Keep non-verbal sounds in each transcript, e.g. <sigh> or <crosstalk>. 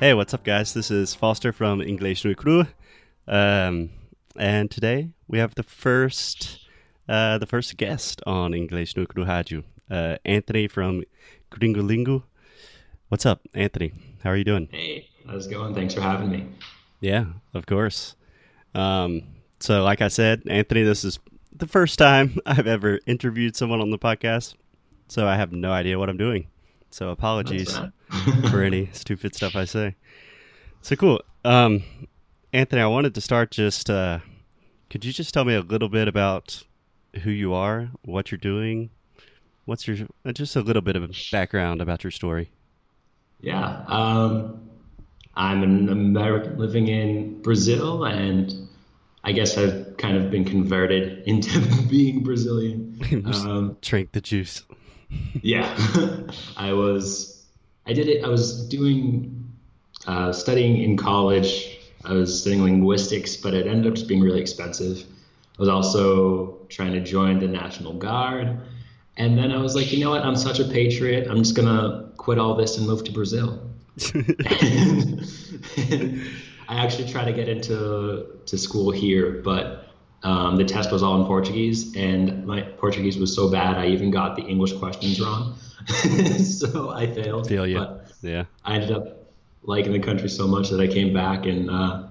Hey, what's up, guys? This is Foster from English no Crew, um, and today we have the first, uh, the first guest on English no Cru Rádio, uh, Anthony from Gringolingo. What's up, Anthony? How are you doing? Hey, how's it going? Thanks for having me. Yeah, of course. Um, so, like I said, Anthony, this is the first time <laughs> I've ever interviewed someone on the podcast, so I have no idea what I'm doing. So, apologies for any <laughs> stupid stuff I say. So cool. Um, Anthony, I wanted to start just, uh, could you just tell me a little bit about who you are, what you're doing? What's your, uh, just a little bit of background about your story? Yeah. Um, I'm an American living in Brazil, and I guess I've kind of been converted <laughs> into being Brazilian. <laughs> Um, Drink the juice. Yeah. <laughs> I was, I did it, I was doing, uh, studying in college. I was studying linguistics, but it ended up just being really expensive. I was also trying to join the National Guard. And then I was like, you know what? I'm such a patriot. I'm just going to quit all this and move to Brazil. and, <laughs> and <laughs> I actually tried to get into to school here, but um, the test was all in Portuguese, and my Portuguese was so bad I even got the English questions wrong. <laughs> so I failed. Feel you. But Yeah. I ended up liking the country so much that I came back and uh,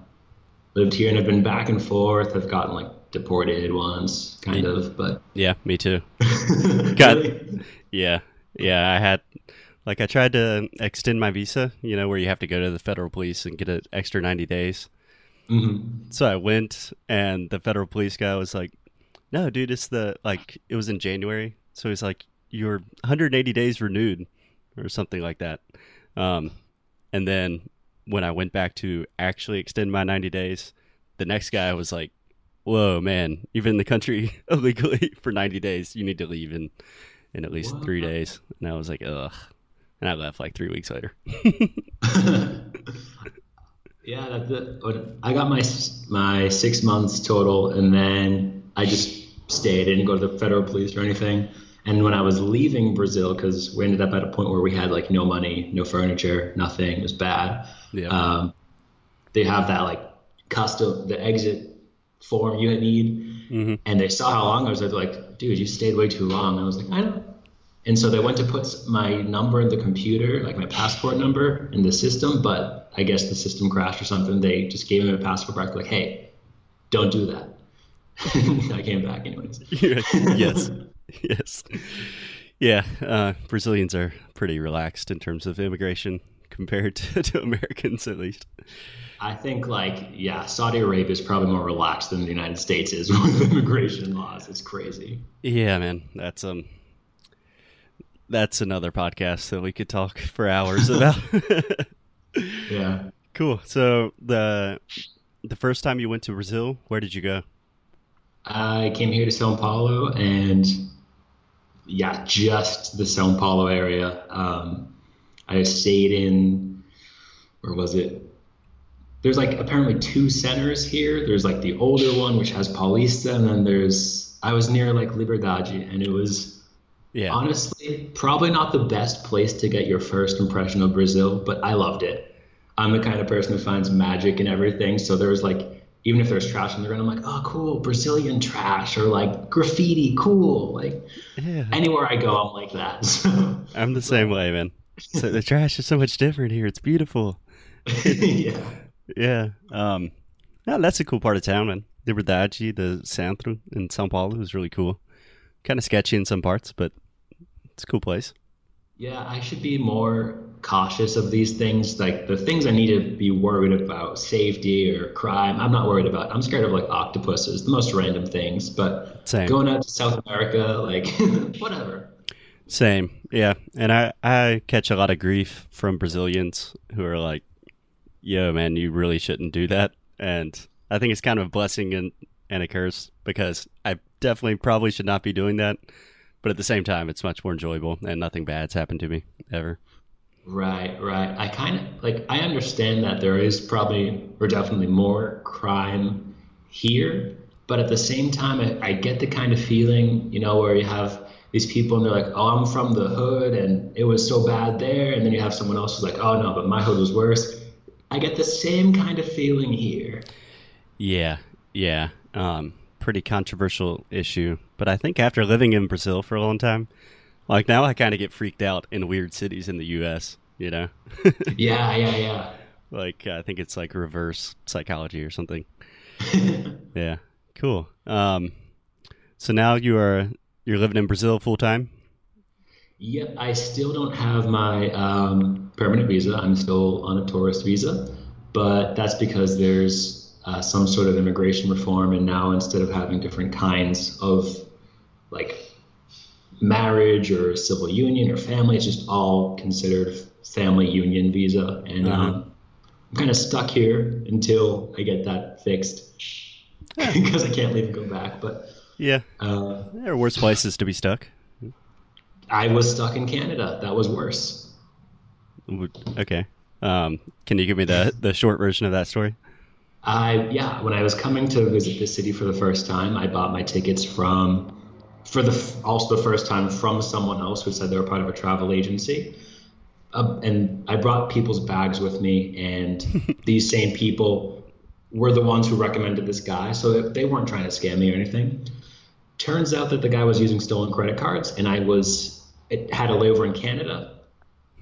lived here, and I've been back and forth. I've gotten like deported once, kind of, but Yeah, me too. <laughs> Got- Really? Yeah. Yeah, I had like I tried to extend my visa, you know, where you have to go to the federal police and get an extra 90 days. Mhm. So I went and the federal police guy was like, "No, dude, it's the like it was in January." So he's like, "You're 180 days renewed or something like that." Um and then when I went back to actually extend my 90 days, the next guy was like, "Whoa, man, even in the country <laughs> illegally for 90 days, you need to leave in in at least 3 days." And I was like, "Ugh." And I left like 3 weeks later. <laughs> <laughs> yeah, that, that, but I got my my six months total, and then I just stayed. I didn't go to the federal police or anything. And when I was leaving Brazil, because we ended up at a point where we had like no money, no furniture, nothing, it was bad. Yeah. Um, they have that like custom the exit form you need, hmm and they saw how long I was. They're like, "Dude, you stayed way too long." And I was like, "I don't know." And so they went to put my number in the computer, like my passport number, in the system. But I guess the system crashed or something. They just gave me a passport back, like, "Hey, don't do that." <laughs> I came back anyways. <laughs> yes. Yes. Yeah. Uh, Brazilians are pretty relaxed in terms of immigration compared to, <laughs> to Americans, at least. I think like yeah, Saudi Arabia is probably more relaxed than the United States is with immigration laws. It's crazy. Yeah, man. That's um. That's another podcast that we could talk for hours about. <laughs> <laughs> Yeah. cool. So the the first time you went to Brazil, where did you go? I came here to Sao Paulo and yeah, just the Sao Paulo area. Um, I stayed in, where was it? There's like apparently two centers here. There's like the older one, which has Paulista, and then there's, I was near like Liberdade, and it was Yeah. honestly probably not the best place to get your first impression of Brazil, but I loved it. I'm the kind of person who finds magic in everything. So there was like, even if there's trash on the ground, I'm like, oh, cool, Brazilian trash or like graffiti, cool. Like Yeah. anywhere I go, I'm like that. <laughs> So, I'm the same way, man. So the trash is so much different here. It's beautiful. <laughs> yeah. Yeah. Um, yeah, that's a cool part of town, man. Liberdade, the Centro in São Paulo is really cool. Kind of sketchy in some parts, but it's a cool place. Yeah, I should be more cautious of these things. Like the things I need to be worried about, safety or crime, I'm not worried about. I'm scared of like octopuses, the most random things. But Same. going out to South America, like <laughs> whatever. Same, yeah. And I, I catch a lot of grief from Brazilians who are like, yo, man, you really shouldn't do that. And I think it's kind of a blessing and, and a curse because I definitely probably should not be doing that. But at the same time, it's much more enjoyable and nothing bad's happened to me ever. Right, right. I kind of like, I understand that there is probably, or definitely more crime here. But at the same time, I, I get the kind of feeling, you know, where you have these people and they're like, oh, I'm from the hood and it was so bad there. And then you have someone else who's like, oh, no, but my hood was worse. I get the same kind of feeling here. Yeah, yeah. Um, pretty controversial issue. But I think after living in Brazil for a long time, like now I kind of get freaked out in weird cities in the U.S., you know? <laughs> yeah, yeah, yeah. Like, I think it's like reverse psychology or something. <laughs> yeah, cool. Um, so now you are you're living in Brazil full time? Yep, I still don't have my um, permanent visa. I'm still on a tourist visa, but that's because there's uh, some sort of immigration reform, and now instead of having different kinds of like marriage or civil union or family, it's just all considered family union visa, and uh-huh. um, I'm kind of stuck here until I get that fixed because <laughs> I can't leave and go back. But yeah. Uh, there are worse places to be stuck. I was stuck in Canada. That was worse. Okay. Um, can you give me the the short version of that story? I yeah, when I was coming to visit the city for the first time, I bought my tickets from for the also the first time from someone else who said they were part of a travel agency. Uh, and I brought people's bags with me, and <laughs> these same people were the ones who recommended this guy. So they weren't trying to scam me or anything. Turns out that the guy was using stolen credit cards, and I was it had a layover in Canada,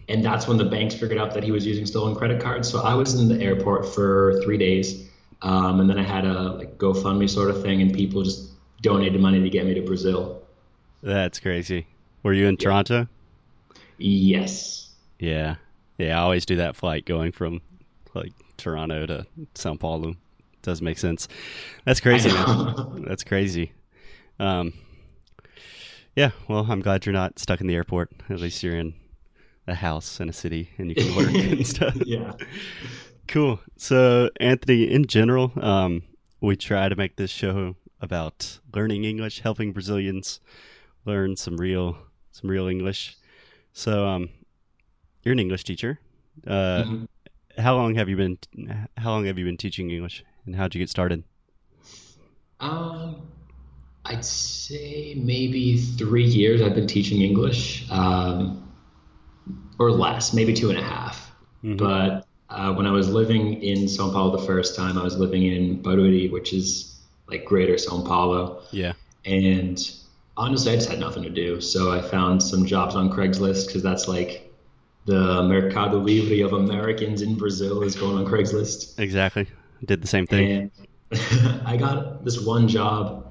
and that's when the banks figured out that he was using stolen credit cards. So I was in the airport for three days, um, and then I had a like GoFundMe sort of thing, and people just donated money to get me to Brazil. That's crazy. Were you in yeah. Toronto? Yes. Yeah, yeah. I always do that flight going from like Toronto to Sao Paulo. Does make sense. That's crazy, man. <laughs> That's crazy. Um, yeah, well, I'm glad you're not stuck in the airport. At least you're in a house in a city and you can work <laughs> and stuff. Yeah. Cool. So, Anthony, in general, um, we try to make this show about learning English, helping Brazilians learn some real some real English. So, um, you're an English teacher. Uh, mm-hmm. How long have you been? How long have you been teaching English, and how'd you get started? Um, I'd say maybe three years I've been teaching English, um, or less, maybe two and a half. Mm-hmm. But uh, when I was living in Sao Paulo the first time, I was living in Barueri, which is like greater Sao Paulo. Yeah. And honestly, I just had nothing to do. So I found some jobs on Craigslist because that's like the Mercado Livre of Americans in Brazil is going on Craigslist. Exactly. Did the same thing. And <laughs> I got this one job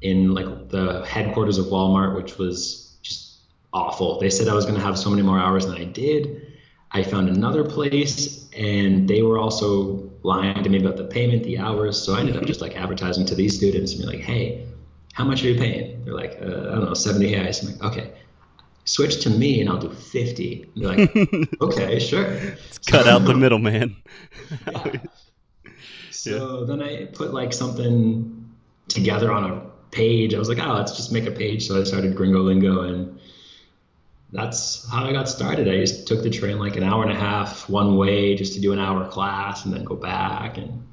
in like the headquarters of Walmart, which was just awful. They said I was going to have so many more hours than I did. I found another place, and they were also lying to me about the payment, the hours. So I ended up just like advertising to these students and be like, "Hey, how much are you paying?" They're like, uh, "I don't know, 70 reais." I'm like, "Okay." Switch to me and I'll do 50. And they're like, <laughs> okay, sure. cut out the middleman. yeah. <laughs> So yeah. then I put like something together on a page. I was like, oh, let's just make a page. So I started Gringolingo, and that's how I got started. I just took the train like an hour and a half one way just to do an hour class and then go back and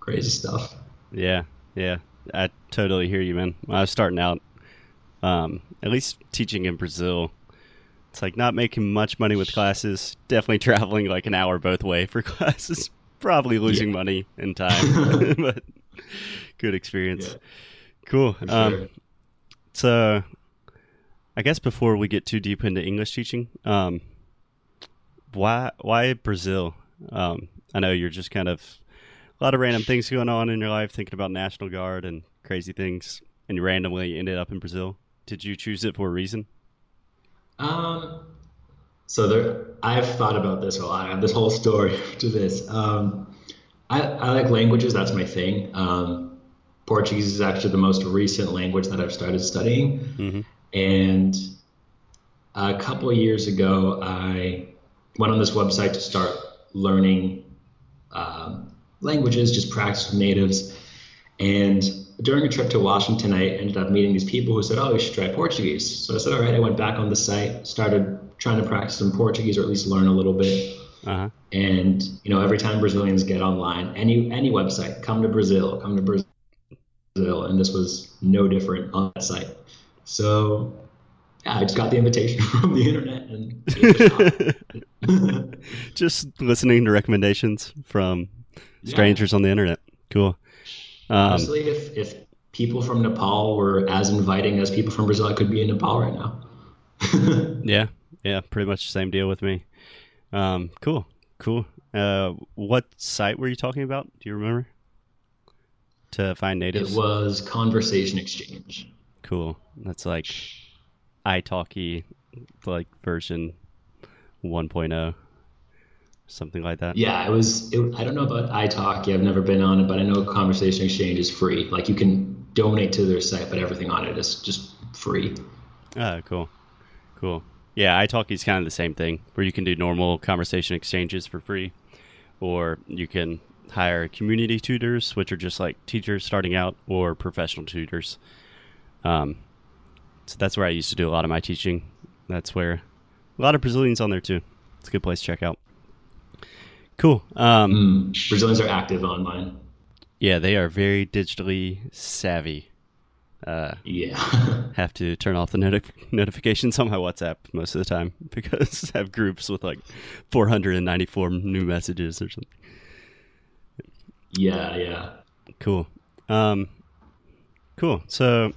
crazy stuff. Yeah, yeah, I totally hear you, man. When I was starting out, um, at least teaching in Brazil, it's like not making much money with classes. Definitely <laughs> traveling like an hour both way for <laughs> classes. Probably losing yeah. money and time, <laughs> but good experience. Yeah. Cool. Um, so, I guess before we get too deep into English teaching, um, why why Brazil? Um, I know you're just kind of a lot of random things going on in your life, thinking about National Guard and crazy things, and you randomly ended up in Brazil. Did you choose it for a reason? Um, so there, I've thought about this a lot. This whole story <laughs> to this. Um, I, I like languages. That's my thing. Um, Portuguese is actually the most recent language that I've started studying. Mm-hmm. And a couple of years ago, I went on this website to start learning um, languages, just practice with natives. And during a trip to Washington, I ended up meeting these people who said, "Oh, you should try Portuguese." So I said, "All right." I went back on the site, started trying to practice some Portuguese, or at least learn a little bit. Uh-huh. And you know, every time Brazilians get online, any any website, come to Brazil, come to Brazil, and this was no different on that site. So yeah, I just got the invitation <laughs> from the internet and <laughs> just listening to recommendations from strangers yeah. on the internet. Cool. Um, Honestly, if if people from Nepal were as inviting as people from Brazil, I could be in Nepal right now. <laughs> yeah, yeah, pretty much the same deal with me. Um, cool, cool. Uh, what site were you talking about? Do you remember? To find natives. It was Conversation Exchange. Cool. That's like italki like version 1.0 something like that. Yeah it was it, i don't know about italki i've never been on it but i know conversation exchange is free. Like you can donate to their site but everything on it is just free. Oh cool. Cool. Yeah italki is kind of the same thing where you can do normal conversation exchanges for free or you can hire community tutors which are just like teachers starting out or professional tutors um, so that's where I used to do a lot of my teaching. That's where a lot of Brazilians on there too. It's a good place to check out. Cool. Um, mm, Brazilians are active online. Yeah, they are very digitally savvy. Uh, yeah. <laughs> have to turn off the noti- notifications on my WhatsApp most of the time <laughs> because I have groups with like 494 new messages or something. Yeah, yeah. Cool. Um, cool. So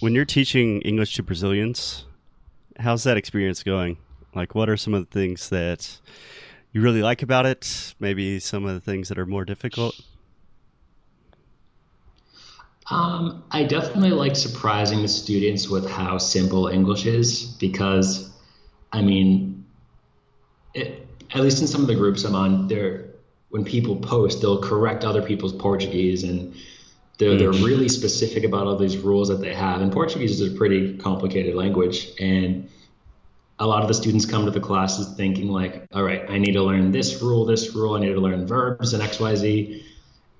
when you're teaching English to Brazilians, how's that experience going? Like, what are some of the things that you really like about it? Maybe some of the things that are more difficult? Um, I definitely like surprising the students with how simple English is because, I mean, it, at least in some of the groups I'm on, there when people post, they'll correct other people's Portuguese and they're, they're mm. really specific about all these rules that they have. And Portuguese is a pretty complicated language. And a lot of the students come to the classes thinking like, all right, I need to learn this rule, this rule, I need to learn verbs and X, Y, Z.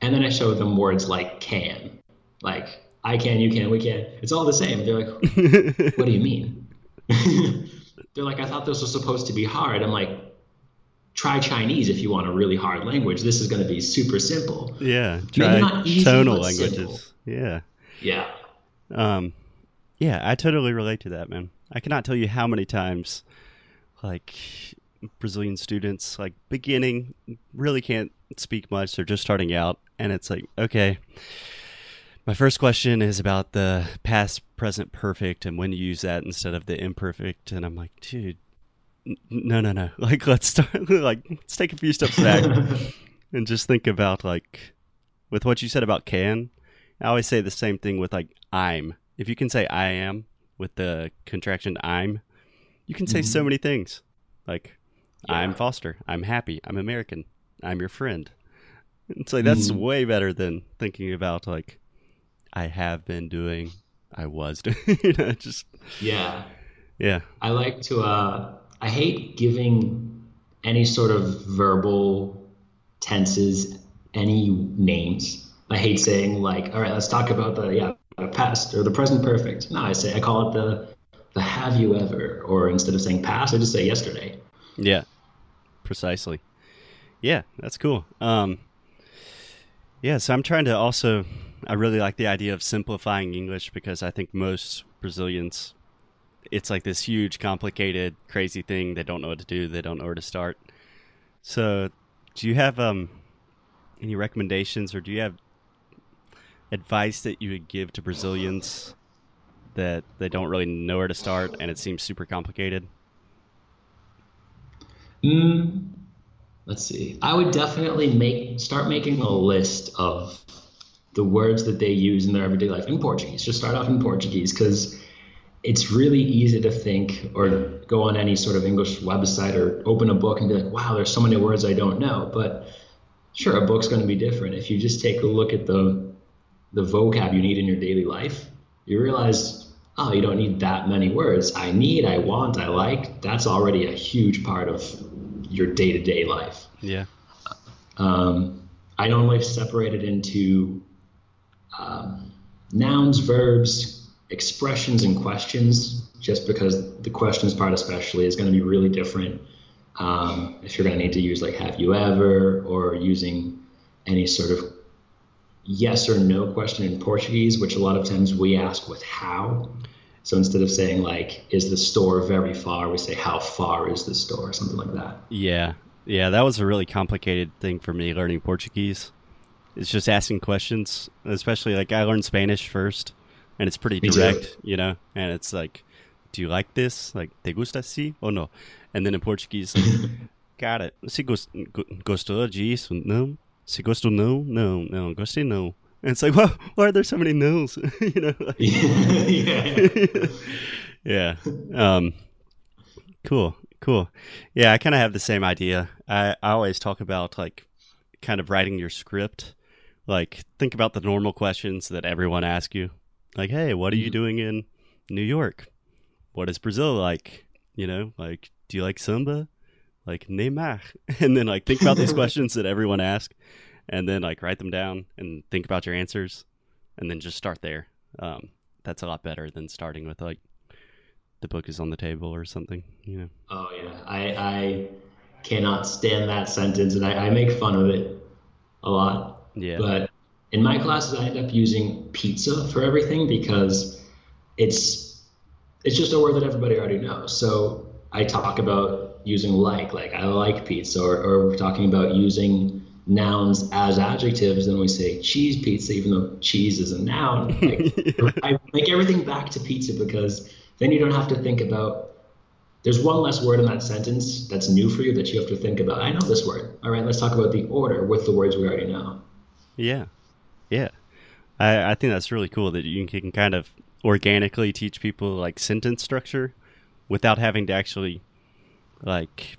And then I show them words like can, like I can, you can, we can. It's all the same. They're like, <laughs> what do you mean? <laughs> they're like, I thought this was supposed to be hard. I'm like, try Chinese if you want a really hard language. This is going to be super simple. Yeah, try easy, tonal languages. Simple. Yeah, yeah, um, yeah. I totally relate to that, man. I cannot tell you how many times, like Brazilian students, like beginning, really can't speak much. They're just starting out, and it's like, okay. My first question is about the past present perfect and when you use that instead of the imperfect. And I'm like, dude, no, no, no. <laughs> Like, let's start. <laughs> Like, let's take a few steps back <laughs> and just think about like, with what you said about can. I always say the same thing with like I'm. If you can say I am with the contraction I'm, you can say mm-hmm. so many things. Like, yeah. I'm Foster. I'm happy. I'm American. I'm your friend. It's like that's mm-hmm. way better than thinking about like, I have been doing. I was doing. you know, just yeah, yeah. I like to. uh I hate giving any sort of verbal tenses any names. I hate saying like, all right, let's talk about the yeah the past or the present perfect. No, I say I call it the the have you ever, or instead of saying past, I just say yesterday. Yeah, precisely. Yeah, that's cool. Um, yeah, so I'm trying to also. I really like the idea of simplifying English because I think most Brazilians it's like this huge, complicated, crazy thing. They don't know what to do. They don't know where to start. So, do you have um, any recommendations, or do you have advice that you would give to Brazilians that they don't really know where to start, and it seems super complicated? Mm, let's see. I would definitely make start making a list of the words that they use in their everyday life in Portuguese. Just start off in Portuguese because it's really easy to think or go on any sort of English website or open a book and be like, wow, there's so many words I don't know. But sure, a book's going to be different. If you just take a look at the the vocab you need in your daily life, you realize oh, you don't need that many words. I need, I want, I like. That's already a huge part of your day to day life. Yeah. Um, I normally separate it into um, nouns, verbs, expressions, and questions, just because the questions part, especially, is going to be really different. Um, if you're going to need to use like have you ever or using any sort of yes or no question in Portuguese, which a lot of times we ask with how. So instead of saying like, is the store very far, we say, how far is the store, something like that. Yeah. Yeah, that was a really complicated thing for me learning Portuguese. It's just asking questions, especially like I learned Spanish first, and it's pretty direct, you know. And it's like, do you like this? Like, te gusta si or no? And then in Portuguese, like, <laughs> got it. Se gos- go- gostou disso? No. Se gostou não? No, no, gostei no. And it's like, well, why are there so many no's? <laughs> you know. Like, <laughs> yeah. yeah. Um, cool. Cool. Yeah, I kind of have the same idea. I, I always talk about like kind of writing your script. Like, think about the normal questions that everyone asks you. Like, hey, what are you Mhm. doing in New York? What is Brazil like? You know, like, do you like samba? Like, Neymar. <laughs> And then, like, think about these <laughs> questions that everyone asks and then, like, write them down and think about your answers and then just start there. Um, that's a lot better than starting with, like, the book is on the table or something, you know? Oh yeah, I I cannot stand that sentence, and I, I make fun of it a lot. Yeah. But in my classes, I end up using pizza for everything because it's it's just a word that everybody already knows. So I talk about using like, like I like pizza, or, or we're talking about using nouns as adjectives, and we say cheese pizza, even though cheese is a noun. Like, <laughs> I make everything back to pizza because then you don't have to think about. There's one less word in that sentence that's new for you that you have to think about. I know this word. All right, let's talk about the order with the words we already know. Yeah. Yeah. I, I think that's really cool that you can kind of organically teach people like sentence structure without having to actually like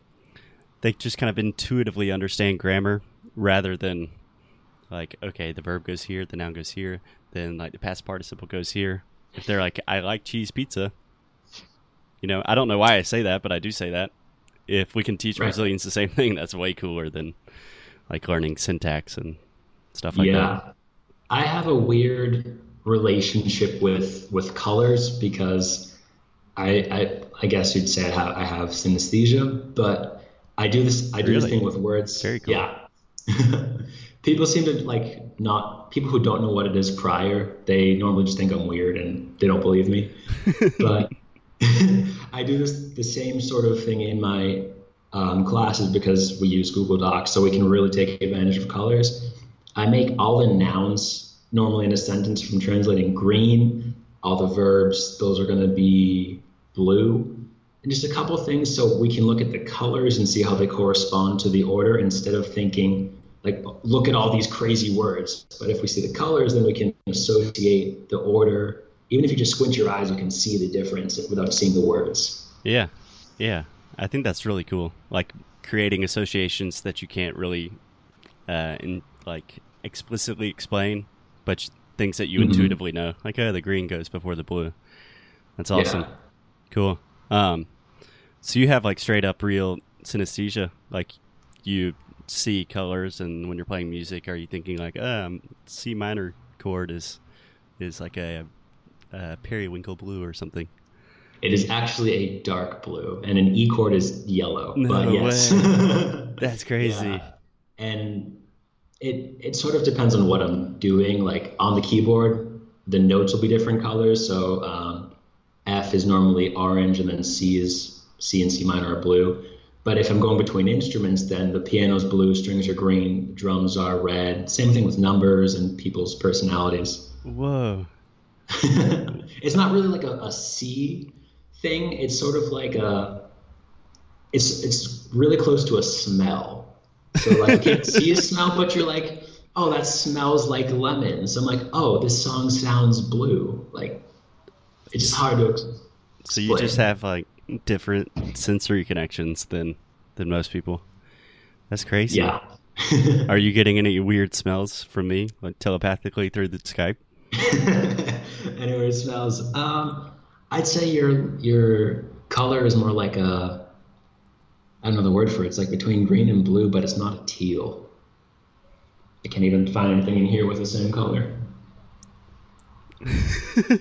they just kind of intuitively understand grammar rather than like okay the verb goes here the noun goes here then like the past participle goes here if they're like i like cheese pizza you know i don't know why i say that but i do say that if we can teach Right. brazilians the same thing that's way cooler than like learning syntax and stuff like yeah. that I have a weird relationship with with colors because I I, I guess you'd say I have I have synesthesia, but I do this I do this thing with words. Very cool. Yeah. <laughs> people seem to like not people who don't know what it is prior, they normally just think I'm weird and they don't believe me. <laughs> but <laughs> I do this the same sort of thing in my um, classes because we use Google Docs, so we can really take advantage of colors. I make all the nouns normally in a sentence from translating green, all the verbs, those are going to be blue, and just a couple things so we can look at the colors and see how they correspond to the order instead of thinking like look at all these crazy words. But if we see the colors, then we can associate the order. Even if you just squint your eyes, you can see the difference without seeing the words. Yeah, yeah. I think that's really cool. Like creating associations that you can't really, uh, in like explicitly explain, but things that you Mhm. intuitively know. Like, oh, the green goes before the blue. That's awesome. Yeah. Cool. Um, so you have like straight up real synesthesia. Like you see colors, and when you're playing music, are you thinking like, um, C minor chord is is like a, a periwinkle blue or something? It is actually a dark blue, and an E chord is yellow. No but yes. <laughs> That's crazy. Yeah. And it it sort of depends on what I'm doing. Like on the keyboard, the notes will be different colors. So um, F is normally orange, and then C is C and C minor are blue. But if I'm going between instruments, then the piano's blue, strings are green, drums are red. Same thing with numbers and people's personalities. Whoa. <laughs> it's not really like a, a C thing. It's sort of like a. It's it's really close to a smell. So like you can't see a smell, but you're like, oh, that smells like lemons. I'm like, oh, this song sounds blue. Like, it's just hard to. ex- So you just have like different sensory connections than than most people. That's crazy. Yeah. <laughs> <laughs> Are you getting any weird smells from me, like telepathically through the Skype? <laughs> Anyway, it smells. Um, I'd say your your color is more like a I don't know the word for it. It's like between green and blue, but it's not a teal. I can't even find anything in here with the same color.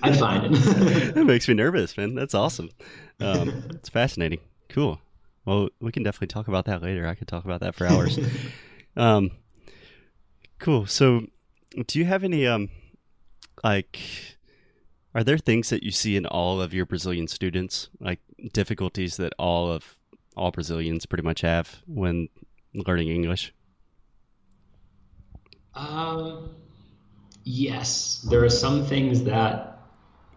I'd find it. <laughs> that makes me nervous, man. That's awesome. Um, it's fascinating. Cool. Well, we can definitely talk about that later. I could talk about that for hours. <laughs> um, cool. So, do you have any um, like, are there things that you see in all of your Brazilian students, like difficulties that all of all Brazilians pretty much have when learning English? Um, yes, there are some things that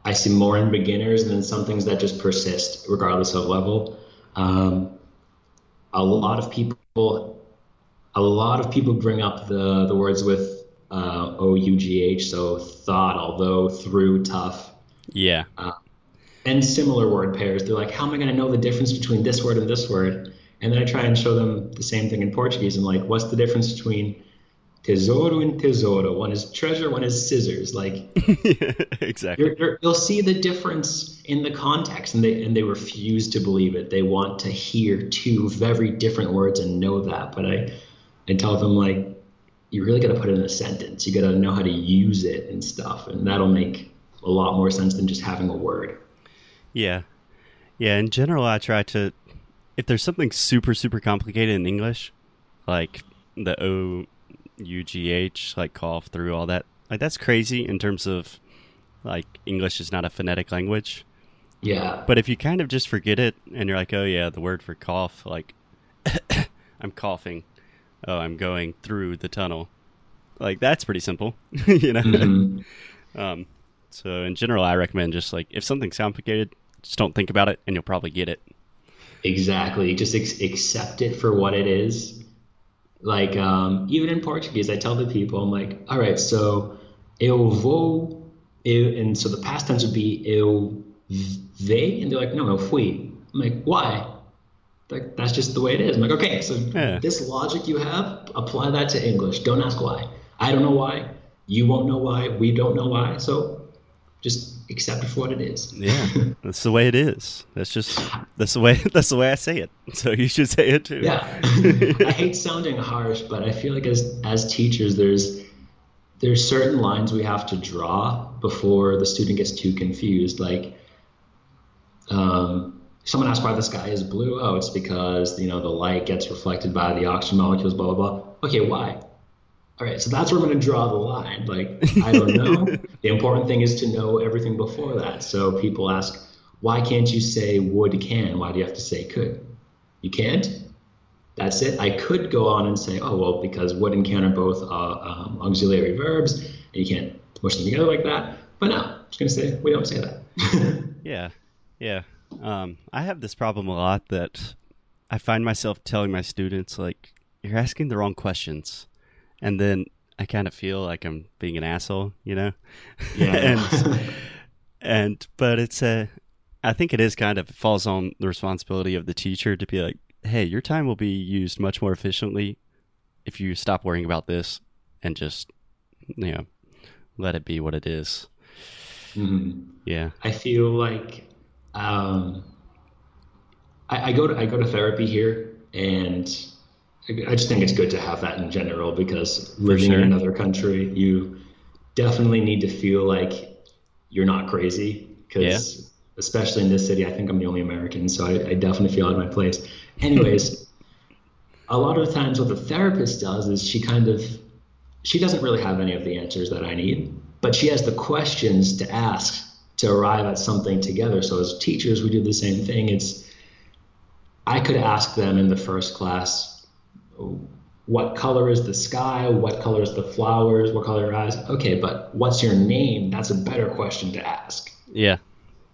I see more in beginners, and then some things that just persist regardless of level. Um, a lot of people, a lot of people bring up the the words with uh, O U G H, so thought, although, through, tough. Yeah. Uh, and similar word pairs. They're like, how am I going to know the difference between this word and this word? And then I try and show them the same thing in Portuguese. I'm like, what's the difference between tesouro and tesoura? One is treasure, one is scissors. Like, <laughs> exactly. You're, you're, you'll see the difference in the context, and they and they refuse to believe it. They want to hear two very different words and know that. But I, I tell them like, you really got to put it in a sentence. You got to know how to use it and stuff, and that'll make a lot more sense than just having a word. Yeah. Yeah, in general I try to if there's something super super complicated in English, like the O U G H, like cough through all that. Like that's crazy in terms of like English is not a phonetic language. Yeah. But if you kind of just forget it and you're like, "Oh yeah, the word for cough, like <coughs> I'm coughing. Oh, I'm going through the tunnel." Like that's pretty simple, <laughs> you know. Mm-hmm. um so in general, I recommend just like if something's complicated, just don't think about it, and you'll probably get it. Exactly. Just ex- accept it for what it is. Like um, even in Portuguese, I tell the people, I'm like, all right, so eu vou, eu, and so the past tense would be eu ve, and they're like, no, eu fui. I'm like, why? Like that's just the way it is. I'm like, okay, so yeah. this logic you have, apply that to English. Don't ask why. I don't know why. You won't know why. We don't know why. So just accept it for what it is. yeah, <laughs> that's the way it is. That's just that's the way <laughs> that's the way I say it. So you should say it too. Yeah, <laughs> I hate sounding harsh, but I feel like as as teachers, there's there's certain lines we have to draw before the student gets too confused. Like, um, someone asks why the sky is blue. Oh, it's because you know the light gets reflected by the oxygen molecules. Blah blah blah. Okay, why? All right, so that's where I'm going to draw the line. Like, I don't know. <laughs> the important thing is to know everything before that. So people ask, why can't you say would can? Why do you have to say could? You can't? That's it. I could go on and say, oh, well, because would and can are both uh, um, auxiliary verbs, and you can't push them together like that. But no, I'm just going to say, we don't say that. <laughs> yeah. Yeah. Um, I have this problem a lot that I find myself telling my students, like, you're asking the wrong questions and then I kind of feel like I'm being an asshole, you know? Yeah. <laughs> and, <laughs> and, but it's a, I think it is kind of, it falls on the responsibility of the teacher to be like, hey, your time will be used much more efficiently if you stop worrying about this and just, you know, let it be what it is. Mm-hmm. Yeah. I feel like, um, I, I go to, I go to therapy here and I just think it's good to have that in general because living sure. in another country, you definitely need to feel like you're not crazy. Because yeah. especially in this city, I think I'm the only American, so I, I definitely feel out of my place. Anyways, a lot of times what the therapist does is she kind of she doesn't really have any of the answers that I need, but she has the questions to ask to arrive at something together. So as teachers, we do the same thing. It's I could ask them in the first class what color is the sky? What color is the flowers? What color are your eyes? Okay, but what's your name? That's a better question to ask. Yeah,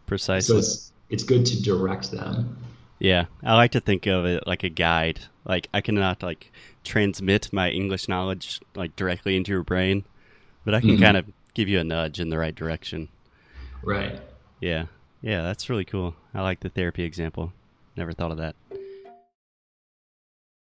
precisely. So it's it's good to direct them. Yeah, I like to think of it like a guide. Like I cannot like transmit my English knowledge like directly into your brain, but I can mm-hmm. kind of give you a nudge in the right direction. Right. Yeah. Yeah, that's really cool. I like the therapy example. Never thought of that.